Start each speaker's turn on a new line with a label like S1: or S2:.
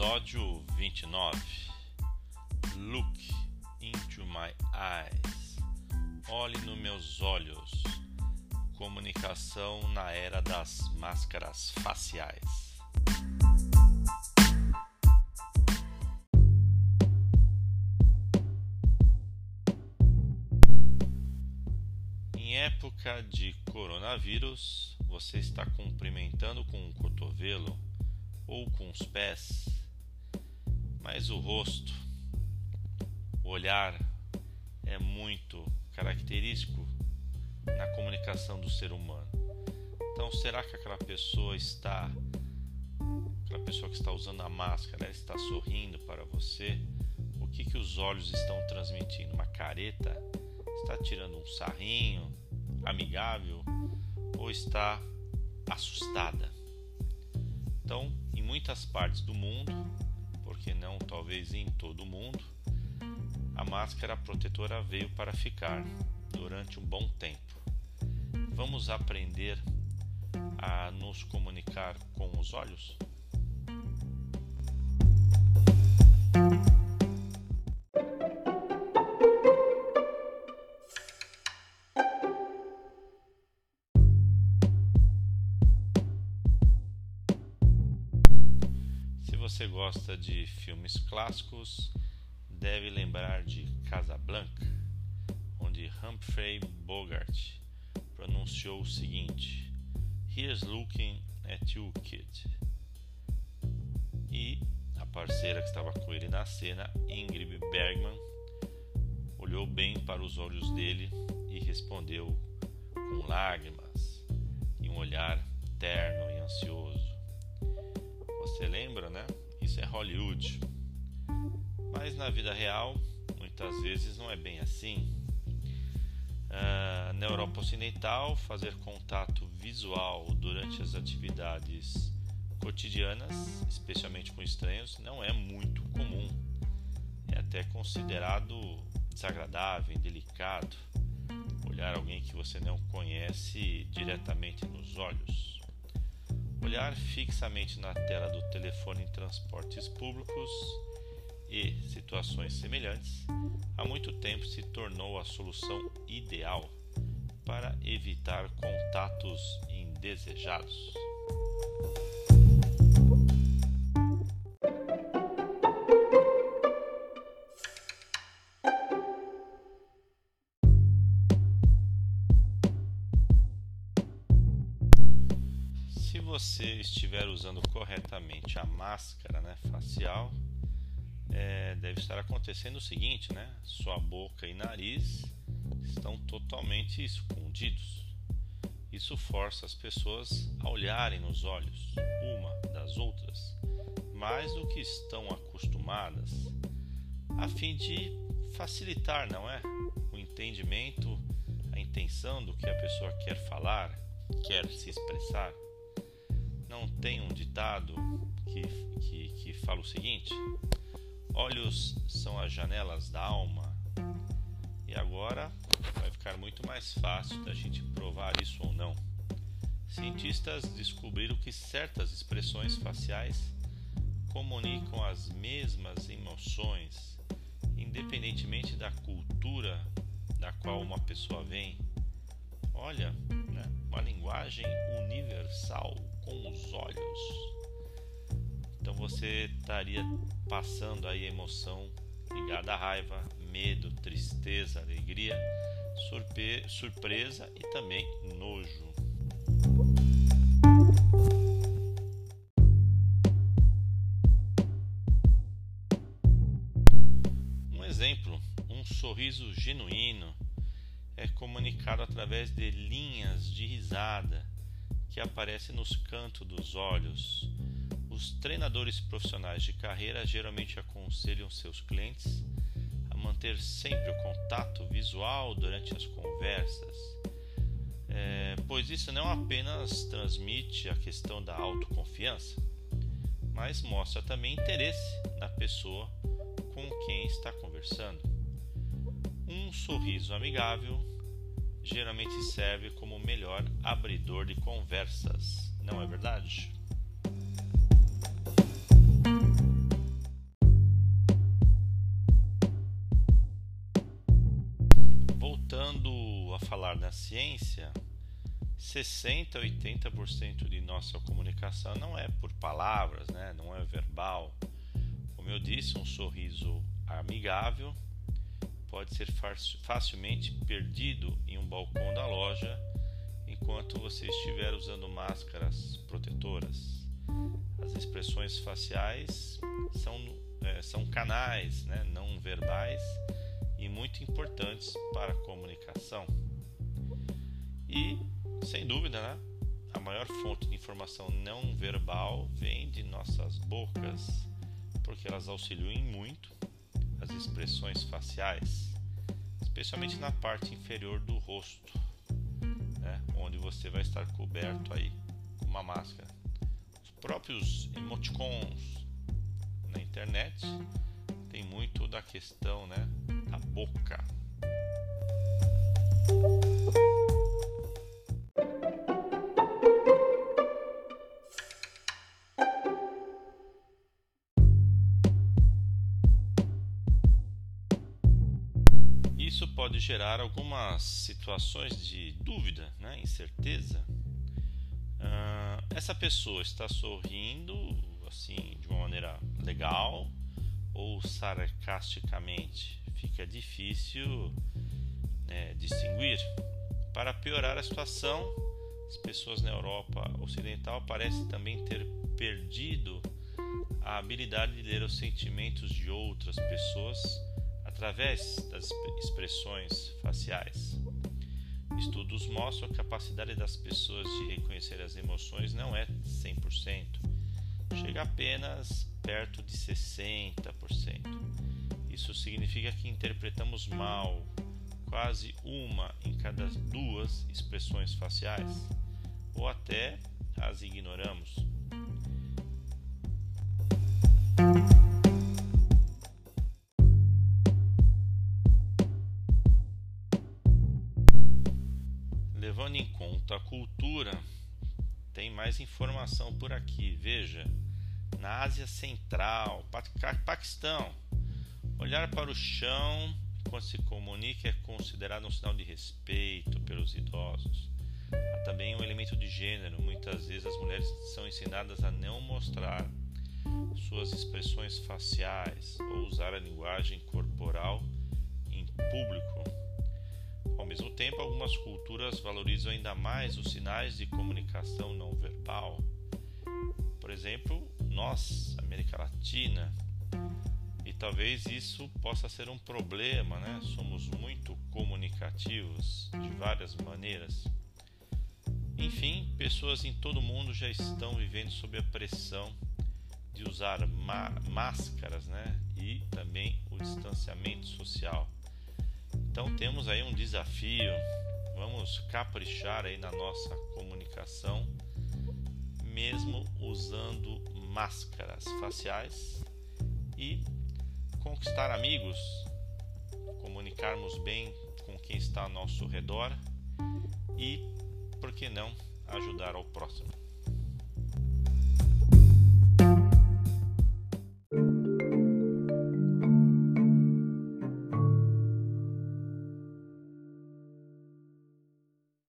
S1: Episódio 29 Look into my eyes. Olhe nos meus olhos. Comunicação na era das máscaras faciais. Em época de coronavírus, você está cumprimentando com o cotovelo ou com os pés, mas o rosto, o olhar é muito característico na comunicação do ser humano. Então, será que aquela pessoa está aquela pessoa que está usando a máscara, ela está sorrindo para você? O que que os olhos estão transmitindo? Uma careta? Está tirando um sarrinho amigável ou está assustada? Então, em muitas partes do mundo, porque não talvez em todo o mundo, a máscara protetora veio para ficar durante um bom tempo. Vamos aprender a nos comunicar com os olhos? Gosta de filmes clássicos, deve lembrar de Casablanca, onde Humphrey Bogart pronunciou o seguinte: Here's looking at you, kid. E a parceira que estava com ele na cena, Ingrid Bergman, olhou bem para os olhos dele e respondeu com lágrimas e um olhar terno e ansioso. Você lembra, né? Isso é Hollywood. Mas na vida real, muitas vezes não é bem assim. Uh, na Europa Ocidental, fazer contato visual durante as atividades cotidianas, especialmente com estranhos, não é muito comum. É até considerado desagradável, indelicado olhar alguém que você não conhece diretamente nos olhos. Olhar fixamente na tela do telefone em transportes públicos e situações semelhantes há muito tempo se tornou a solução ideal para evitar contatos indesejados. Estiver usando corretamente a máscara né, facial, é, deve estar acontecendo o seguinte, né? Sua boca e nariz estão totalmente escondidos. Isso força as pessoas a olharem nos olhos uma das outras, mais do que estão acostumadas, a fim de facilitar, não é? O entendimento, a intenção do que a pessoa quer falar, quer se expressar não tem um ditado que, que, que fala o seguinte: olhos são as janelas da alma. E agora vai ficar muito mais fácil da gente provar isso ou não. Cientistas descobriram que certas expressões faciais comunicam as mesmas emoções, independentemente da cultura da qual uma pessoa vem. Olha, né? uma linguagem universal com os olhos. Então você estaria passando aí emoção ligada à raiva, medo, tristeza, alegria, surpe surpresa e também nojo. Um exemplo, um sorriso genuíno é comunicado através de linhas de risada que aparece nos cantos dos olhos. Os treinadores profissionais de carreira geralmente aconselham seus clientes a manter sempre o contato visual durante as conversas, é, pois isso não apenas transmite a questão da autoconfiança, mas mostra também interesse na pessoa com quem está conversando. Um sorriso amigável geralmente serve como melhor abridor de conversas, não é verdade? Voltando a falar da ciência, 60 a 80% de nossa comunicação não é por palavras, né? não é verbal. Como eu disse, um sorriso amigável pode ser facilmente perdido em um balcão da loja enquanto você estiver usando máscaras protetoras. As expressões faciais são, é, são canais né, não verbais e muito importantes para a comunicação. E, sem dúvida, né, a maior fonte de informação não verbal vem de nossas bocas, porque elas auxiliam muito as expressões faciais, especialmente na parte inferior do rosto, onde você vai estar coberto aí com uma máscara. Os próprios emoticons na internet tem muito da questão né, da boca. Gerar algumas situações de dúvida, né, incerteza. Uh, essa pessoa está sorrindo assim de uma maneira legal ou sarcasticamente? Fica difícil né, distinguir. Para piorar a situação, as pessoas na Europa Ocidental parecem também ter perdido a habilidade de ler os sentimentos de outras pessoas através das expressões faciais. Estudos mostram que a capacidade das pessoas de reconhecer as emoções não é 100%, chega apenas perto de 60%. Isso significa que interpretamos mal quase uma em cada duas expressões faciais, ou até as ignoramos. Cultura, tem mais informação por aqui. Veja, na Ásia Central, Paquistão, olhar para o chão quando se comunica é considerado um sinal de respeito pelos idosos. Há também um elemento de gênero. Muitas vezes as mulheres são ensinadas a não mostrar suas expressões faciais ou usar a linguagem corporal em público. Ao mesmo tempo, algumas culturas valorizam ainda mais os sinais de comunicação não verbal. Por exemplo, nós, América Latina, e talvez isso possa ser um problema, né? Somos muito comunicativos de várias maneiras. Enfim, pessoas em todo o mundo já estão vivendo sob a pressão de usar máscaras, né? E também o distanciamento social. Então temos aí um desafio. Vamos caprichar aí na nossa comunicação, mesmo usando máscaras faciais e conquistar amigos, comunicarmos bem com quem está ao nosso redor e, por que não, ajudar ao próximo.